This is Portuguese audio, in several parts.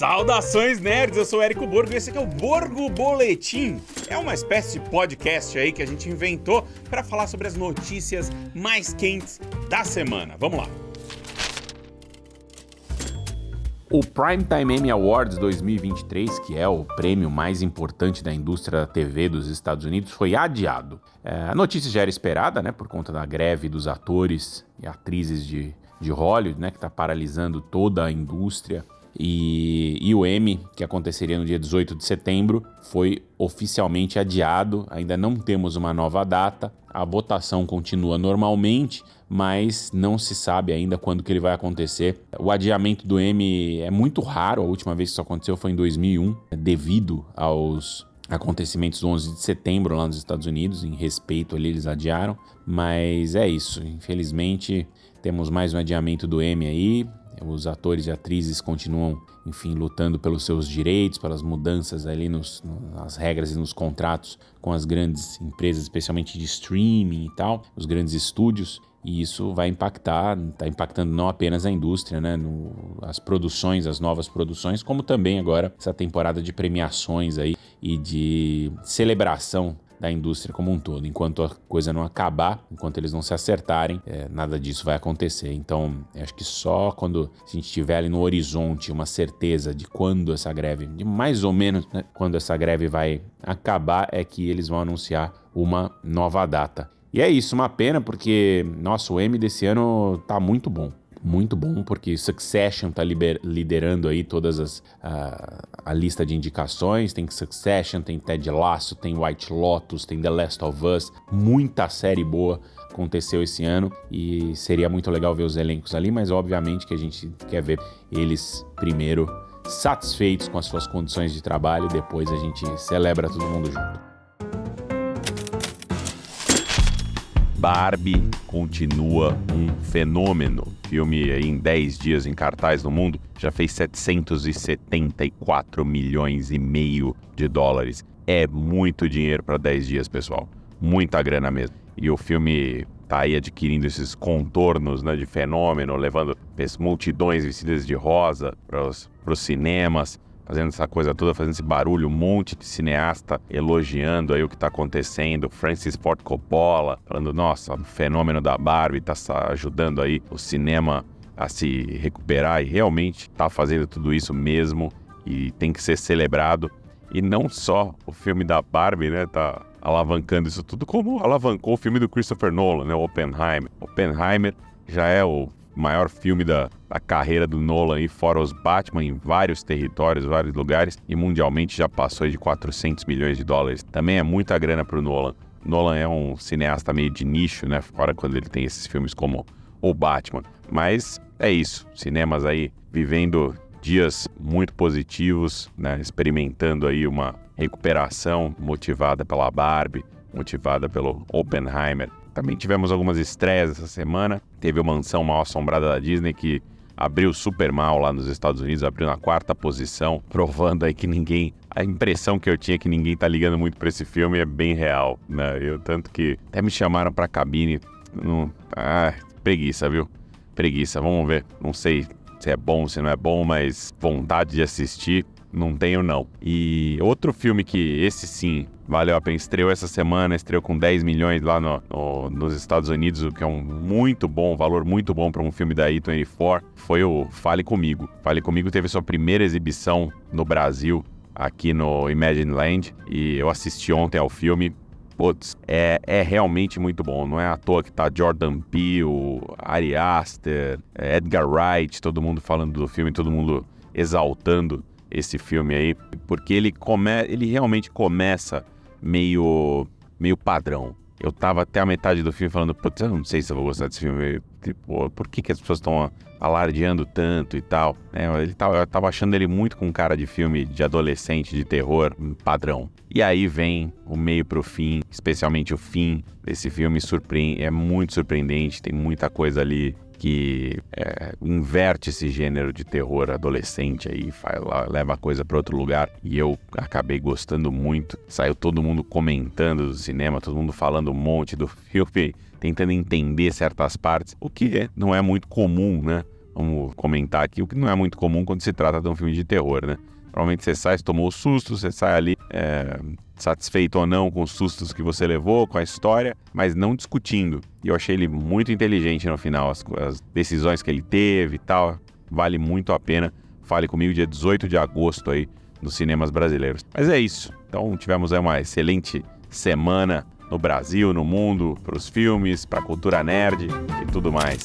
Saudações nerds, eu sou o Érico Borgo e esse aqui é o Borgo Boletim. É uma espécie de podcast aí que a gente inventou para falar sobre as notícias mais quentes da semana. Vamos lá. O Primetime Emmy Awards 2023, que é o prêmio mais importante da indústria da TV dos Estados Unidos, foi adiado. É, a notícia já era esperada, né, por conta da greve dos atores e atrizes de, de Hollywood, né, que está paralisando toda a indústria. E, e, o M, que aconteceria no dia 18 de setembro, foi oficialmente adiado. Ainda não temos uma nova data. A votação continua normalmente, mas não se sabe ainda quando que ele vai acontecer. O adiamento do M é muito raro. A última vez que isso aconteceu foi em 2001, devido aos acontecimentos do 11 de setembro lá nos Estados Unidos. Em respeito ali, eles adiaram. Mas é isso. Infelizmente, temos mais um adiamento do M aí. Os atores e atrizes continuam, enfim, lutando pelos seus direitos, pelas mudanças ali nos, nas regras e nos contratos com as grandes empresas, especialmente de streaming e tal, os grandes estúdios. E isso vai impactar, está impactando não apenas a indústria, né, no, as produções, as novas produções, como também agora essa temporada de premiações aí e de celebração da indústria como um todo. Enquanto a coisa não acabar, enquanto eles não se acertarem, é, nada disso vai acontecer. Então, acho que só quando a gente tiver ali no horizonte uma certeza de quando essa greve, de mais ou menos né, quando essa greve vai acabar, é que eles vão anunciar uma nova data. E é isso, uma pena, porque, nossa, o M desse ano tá muito bom muito bom, porque Succession tá liderando aí todas as a, a, lista de indicações. Tem Succession, tem Ted Lasso, tem White Lotus, tem The Last of Us, muita série boa aconteceu esse ano e seria muito legal ver os elencos ali, mas obviamente que a gente quer ver eles primeiro satisfeitos com as suas condições de trabalho e depois a gente celebra todo mundo junto. Barbie continua um fenômeno. Filme em 10 dias em cartaz no mundo já fez 774 milhões e meio de dólares. É muito dinheiro para 10 dias, pessoal. Muita grana mesmo. E o filme tá aí adquirindo esses contornos né, de fenômeno, levando multidões vestidas de rosa para os cinemas fazendo essa coisa toda, fazendo esse barulho, um monte de cineasta elogiando aí o que está acontecendo, Francis Ford Coppola falando, nossa, o fenômeno da Barbie está ajudando aí o cinema a se recuperar e realmente está fazendo tudo isso mesmo e tem que ser celebrado. E não só o filme da Barbie, né, tá alavancando isso tudo, como alavancou o filme do Christopher Nolan, né, Oppenheimer. Oppenheimer já é o maior filme da, da carreira do Nolan, e fora os Batman, em vários territórios, vários lugares, e mundialmente já passou de 400 milhões de dólares. Também é muita grana para o Nolan. Nolan é um cineasta meio de nicho, né? Fora quando ele tem esses filmes como o Batman. Mas é isso, cinemas aí vivendo dias muito positivos, né? Experimentando aí uma recuperação motivada pela Barbie, motivada pelo Oppenheimer. Também tivemos algumas estreias essa semana. Teve o Mansão Mal Assombrada da Disney que abriu super mal lá nos Estados Unidos, abriu na quarta posição, provando aí que ninguém. A impressão que eu tinha que ninguém tá ligando muito para esse filme é bem real, né? Eu tanto que até me chamaram pra cabine. Não, ah, preguiça, viu? Preguiça, vamos ver. Não sei se é bom, se não é bom, mas vontade de assistir não tenho não. E outro filme que esse sim valeu a pena, estreou essa semana, estreou com 10 milhões lá no, no, nos Estados Unidos, o que é um muito bom, valor muito bom para um filme da A24, foi o Fale Comigo. Fale Comigo teve sua primeira exibição no Brasil, aqui no Imagine Land, e eu assisti ontem ao filme. Putz, é, é realmente muito bom. Não é à toa que tá Jordan Peele, Ari Aster, Edgar Wright, todo mundo falando do filme, todo mundo exaltando esse filme aí, porque ele come, ele realmente começa meio meio padrão. Eu tava até a metade do filme falando, putz, eu não sei se eu vou gostar desse filme. Tipo, por que, que as pessoas estão alardeando tanto e tal? É, ele tava, eu tava achando ele muito com cara de filme de adolescente, de terror, padrão. E aí vem o meio pro fim, especialmente o fim desse filme, surpreende, é muito surpreendente, tem muita coisa ali que é, inverte esse gênero de terror adolescente aí, faz, leva a coisa para outro lugar. E eu acabei gostando muito. Saiu todo mundo comentando do cinema, todo mundo falando um monte do filme, tentando entender certas partes, o que é, não é muito comum, né? vamos comentar aqui, o que não é muito comum quando se trata de um filme de terror, né? Normalmente você sai, tomou o susto, você sai ali é, satisfeito ou não com os sustos que você levou, com a história, mas não discutindo. E eu achei ele muito inteligente no final, as, as decisões que ele teve e tal. Vale muito a pena. Fale comigo dia 18 de agosto aí nos cinemas brasileiros. Mas é isso. Então tivemos aí uma excelente semana no Brasil, no mundo, para os filmes, para a cultura nerd e tudo mais.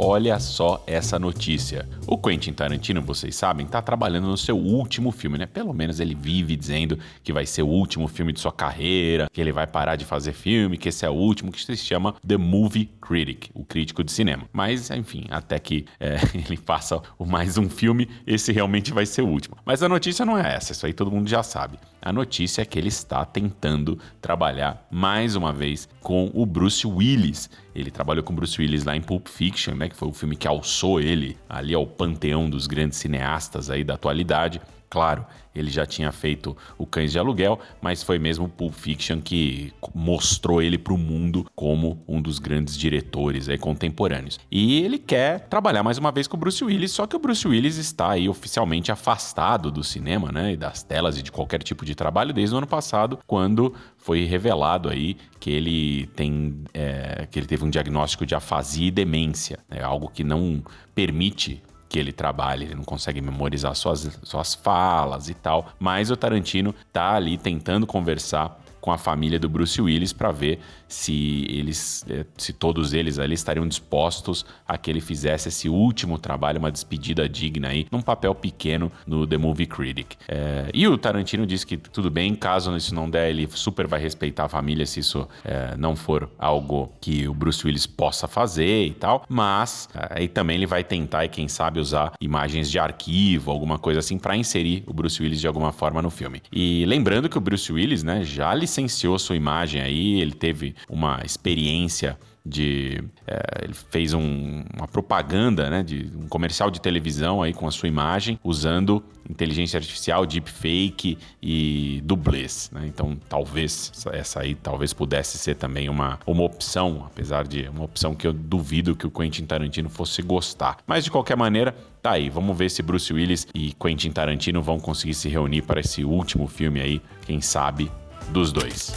Olha só essa notícia. O Quentin Tarantino, vocês sabem, está trabalhando no seu último filme, né? Pelo menos ele vive dizendo que vai ser o último filme de sua carreira, que ele vai parar de fazer filme, que esse é o último, que se chama The Movie Critic, o crítico de cinema. Mas, enfim, até que é, ele faça mais um filme, esse realmente vai ser o último. Mas a notícia não é essa, isso aí todo mundo já sabe. A notícia é que ele está tentando trabalhar mais uma vez com o Bruce Willis. Ele trabalhou com Bruce Willis lá em Pulp Fiction, né, que foi o filme que alçou ele ali ao panteão dos grandes cineastas aí da atualidade. Claro, ele já tinha feito o Cães de Aluguel, mas foi mesmo o Pulp Fiction que mostrou ele para o mundo como um dos grandes diretores aí contemporâneos. E ele quer trabalhar mais uma vez com o Bruce Willis, só que o Bruce Willis está aí oficialmente afastado do cinema, né, e das telas e de qualquer tipo de trabalho desde o ano passado, quando foi revelado aí que ele tem é, que ele teve um diagnóstico de afasia e demência, é algo que não permite que ele trabalha, ele não consegue memorizar suas, suas falas e tal. Mas o Tarantino tá ali tentando conversar com a família do Bruce Willis para ver se eles, eh, se todos eles ali estariam dispostos a que ele fizesse esse último trabalho, uma despedida digna aí, num papel pequeno no The Movie Critic. É, e o Tarantino disse que tudo bem, caso isso não der, ele super vai respeitar a família se isso é, não for algo que o Bruce Willis possa fazer e tal, mas aí também ele vai tentar e quem sabe usar imagens de arquivo, alguma coisa assim, para inserir o Bruce Willis de alguma forma no filme. E lembrando que o Bruce Willis, né, já licenciou sua imagem aí, ele teve uma experiência de é, ele fez um, uma propaganda, né, de um comercial de televisão aí com a sua imagem usando inteligência artificial, deepfake e dublês, né? Então talvez essa aí talvez pudesse ser também uma, uma opção, apesar de uma opção que eu duvido que o Quentin Tarantino fosse gostar. Mas de qualquer maneira, tá aí. Vamos ver se Bruce Willis e Quentin Tarantino vão conseguir se reunir para esse último filme aí, quem sabe dos dois.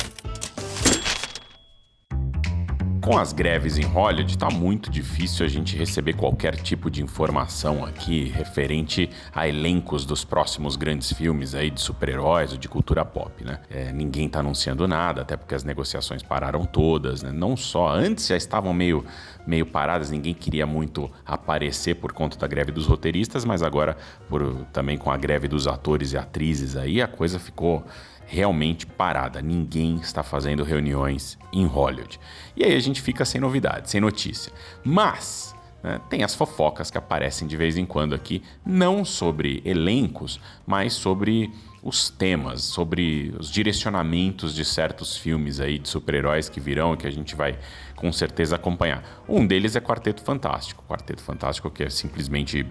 Com as greves em Hollywood, está muito difícil a gente receber qualquer tipo de informação aqui referente a elencos dos próximos grandes filmes aí de super-heróis ou de cultura pop, né? É, ninguém está anunciando nada, até porque as negociações pararam todas, né? Não só, antes já estavam meio, meio paradas, ninguém queria muito aparecer por conta da greve dos roteiristas, mas agora, por, também com a greve dos atores e atrizes aí, a coisa ficou realmente parada. Ninguém está fazendo reuniões em Hollywood. E aí a gente fica sem novidade, sem notícia. Mas né, tem as fofocas que aparecem de vez em quando aqui, não sobre elencos, mas sobre os temas, sobre os direcionamentos de certos filmes aí de super-heróis que virão e que a gente vai com certeza acompanhar. Um deles é Quarteto Fantástico. Quarteto Fantástico que é simplesmente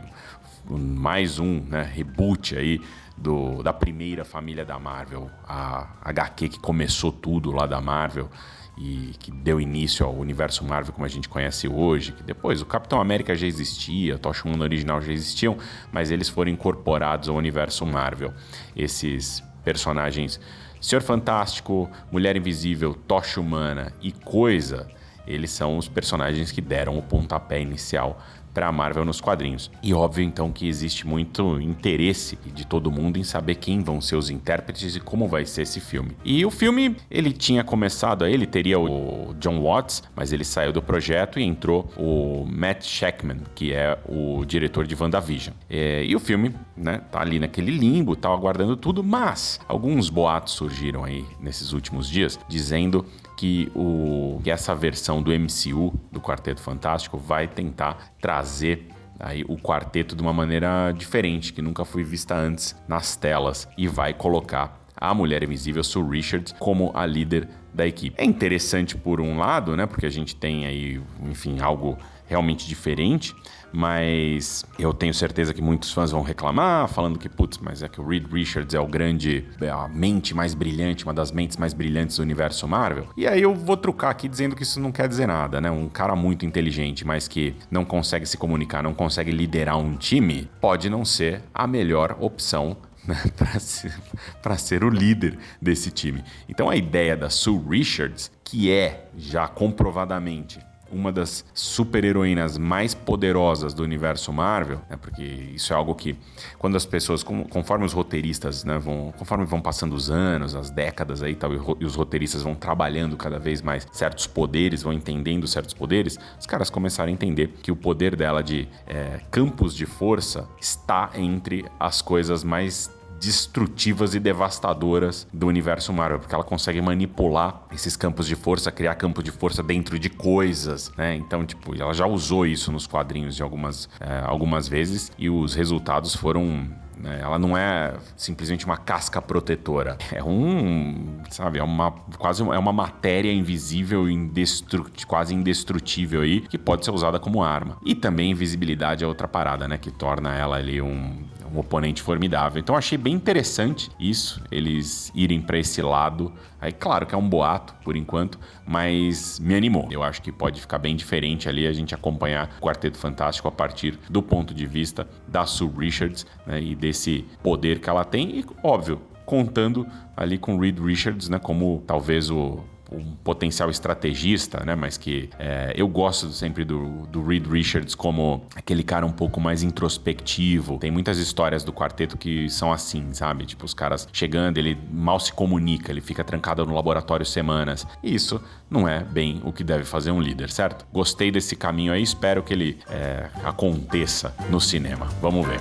mais um né, reboot aí do, da primeira família da Marvel, a HQ que começou tudo lá da Marvel e que deu início ao universo Marvel como a gente conhece hoje, que depois o Capitão América já existia, o Tocha Humana original já existiam, mas eles foram incorporados ao universo Marvel. Esses personagens Senhor Fantástico, Mulher Invisível, Tocha Humana e Coisa, eles são os personagens que deram o pontapé inicial para a Marvel nos quadrinhos. E óbvio então que existe muito interesse de todo mundo em saber quem vão ser os intérpretes e como vai ser esse filme. E o filme, ele tinha começado, ele teria o John Watts, mas ele saiu do projeto e entrou o Matt Shackman, que é o diretor de WandaVision. É, e o filme, né, tá ali naquele limbo, tá aguardando tudo, mas alguns boatos surgiram aí nesses últimos dias dizendo que, o, que essa versão do MCU, do Quarteto Fantástico, vai tentar trazer aí o quarteto de uma maneira diferente, que nunca foi vista antes nas telas, e vai colocar a Mulher Invisível, Sue Richards, como a líder da equipe. É interessante por um lado, né, porque a gente tem aí, enfim, algo realmente diferente, mas eu tenho certeza que muitos fãs vão reclamar, falando que, putz, mas é que o Reed Richards é o grande, é a mente mais brilhante, uma das mentes mais brilhantes do universo Marvel. E aí eu vou trucar aqui dizendo que isso não quer dizer nada, né? Um cara muito inteligente, mas que não consegue se comunicar, não consegue liderar um time, pode não ser a melhor opção né, para ser, ser, o líder desse time. Então a ideia da Sue Richards, que é já comprovadamente uma das super-heroínas mais poderosas do universo Marvel, né, porque isso é algo que, quando as pessoas, conforme os roteiristas, né, vão, conforme vão passando os anos, as décadas aí tal, e os roteiristas vão trabalhando cada vez mais certos poderes, vão entendendo certos poderes, os caras começaram a entender que o poder dela de é, campos de força está entre as coisas mais destrutivas e devastadoras do universo Marvel, porque ela consegue manipular esses campos de força, criar campo de força dentro de coisas, né? Então, tipo, ela já usou isso nos quadrinhos de algumas, é, algumas vezes e os resultados foram né? ela não é simplesmente uma casca protetora. É um, sabe, é uma quase é uma matéria invisível, indestru quase indestrutível aí, que pode ser usada como arma. E também invisibilidade é outra parada, né, que torna ela ali um um oponente formidável. Então achei bem interessante isso, eles irem para esse lado. Aí, claro que é um boato por enquanto, mas me animou. Eu acho que pode ficar bem diferente ali a gente acompanhar o Quarteto Fantástico a partir do ponto de vista da Sue Richards né, e desse poder que ela tem e, óbvio, contando ali com Reed Richards, né, como talvez o um potencial estrategista, né? Mas que é, eu gosto sempre do, do Reed Richards como aquele cara um pouco mais introspectivo. Tem muitas histórias do quarteto que são assim, sabe? Tipo, os caras chegando, ele mal se comunica, ele fica trancado no laboratório semanas. E isso não é bem o que deve fazer um líder, certo? Gostei desse caminho aí, espero que ele é, aconteça no cinema. Vamos ver.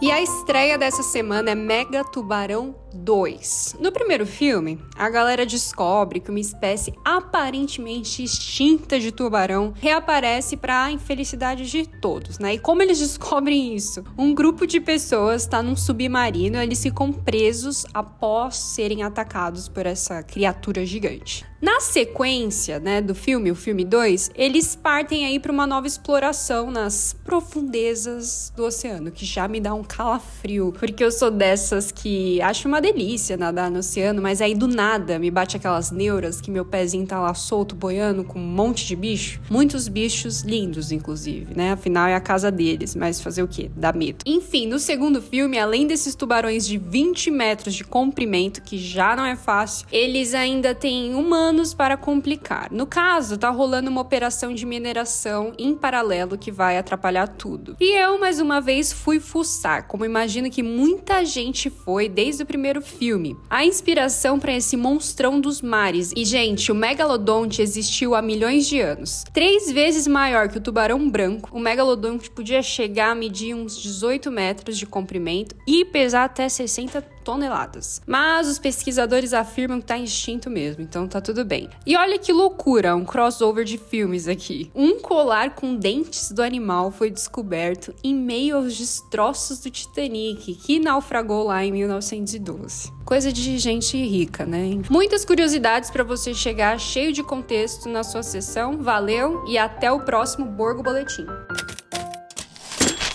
E a estreia dessa semana é Mega Tubarão 2. No primeiro filme, a galera descobre que uma espécie aparentemente extinta de tubarão reaparece para a infelicidade de todos, né? E como eles descobrem isso? Um grupo de pessoas está num submarino, eles ficam presos após serem atacados por essa criatura gigante. Na sequência, né, do filme, o filme 2, eles partem aí para uma nova exploração nas profundezas do oceano, que já me dá um calafrio, porque eu sou dessas que acho uma delícia nadar no oceano, mas aí do nada me bate aquelas neuras que meu pezinho tá lá solto boiando com um monte de bicho, muitos bichos lindos inclusive, né? Afinal é a casa deles, mas fazer o quê? Dá medo. Enfim, no segundo filme, além desses tubarões de 20 metros de comprimento, que já não é fácil, eles ainda têm uma planos para complicar. No caso, tá rolando uma operação de mineração em paralelo que vai atrapalhar tudo. E eu, mais uma vez, fui fuçar, como imagino que muita gente foi desde o primeiro filme. A inspiração para esse monstrão dos mares. E, gente, o megalodonte existiu há milhões de anos. Três vezes maior que o tubarão branco, o megalodonte podia chegar a medir uns 18 metros de comprimento e pesar até 60 toneladas. Mas os pesquisadores afirmam que está extinto mesmo, então tá tudo bem. E olha que loucura, um crossover de filmes aqui. Um colar com dentes do animal foi descoberto em meio aos destroços do Titanic, que naufragou lá em 1912. Coisa de gente rica, né? Muitas curiosidades para você chegar cheio de contexto na sua sessão. Valeu e até o próximo Borgo Boletim.